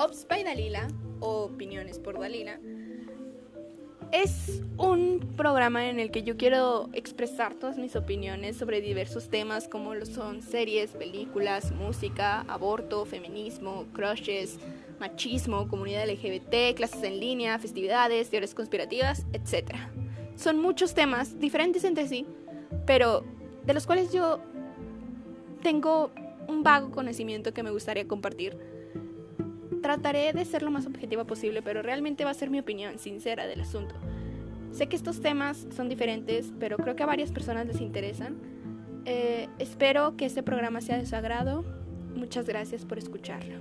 Ops by Dalila, o Opiniones por Dalila, es un programa en el que yo quiero expresar todas mis opiniones sobre diversos temas como lo son series, películas, música, aborto, feminismo, crushes, machismo, comunidad LGBT, clases en línea, festividades, teorías conspirativas, etc. Son muchos temas diferentes entre sí, pero de los cuales yo tengo un vago conocimiento que me gustaría compartir. Trataré de ser lo más objetiva posible, pero realmente va a ser mi opinión sincera del asunto. Sé que estos temas son diferentes, pero creo que a varias personas les interesan. Eh, espero que este programa sea de su agrado. Muchas gracias por escucharlo.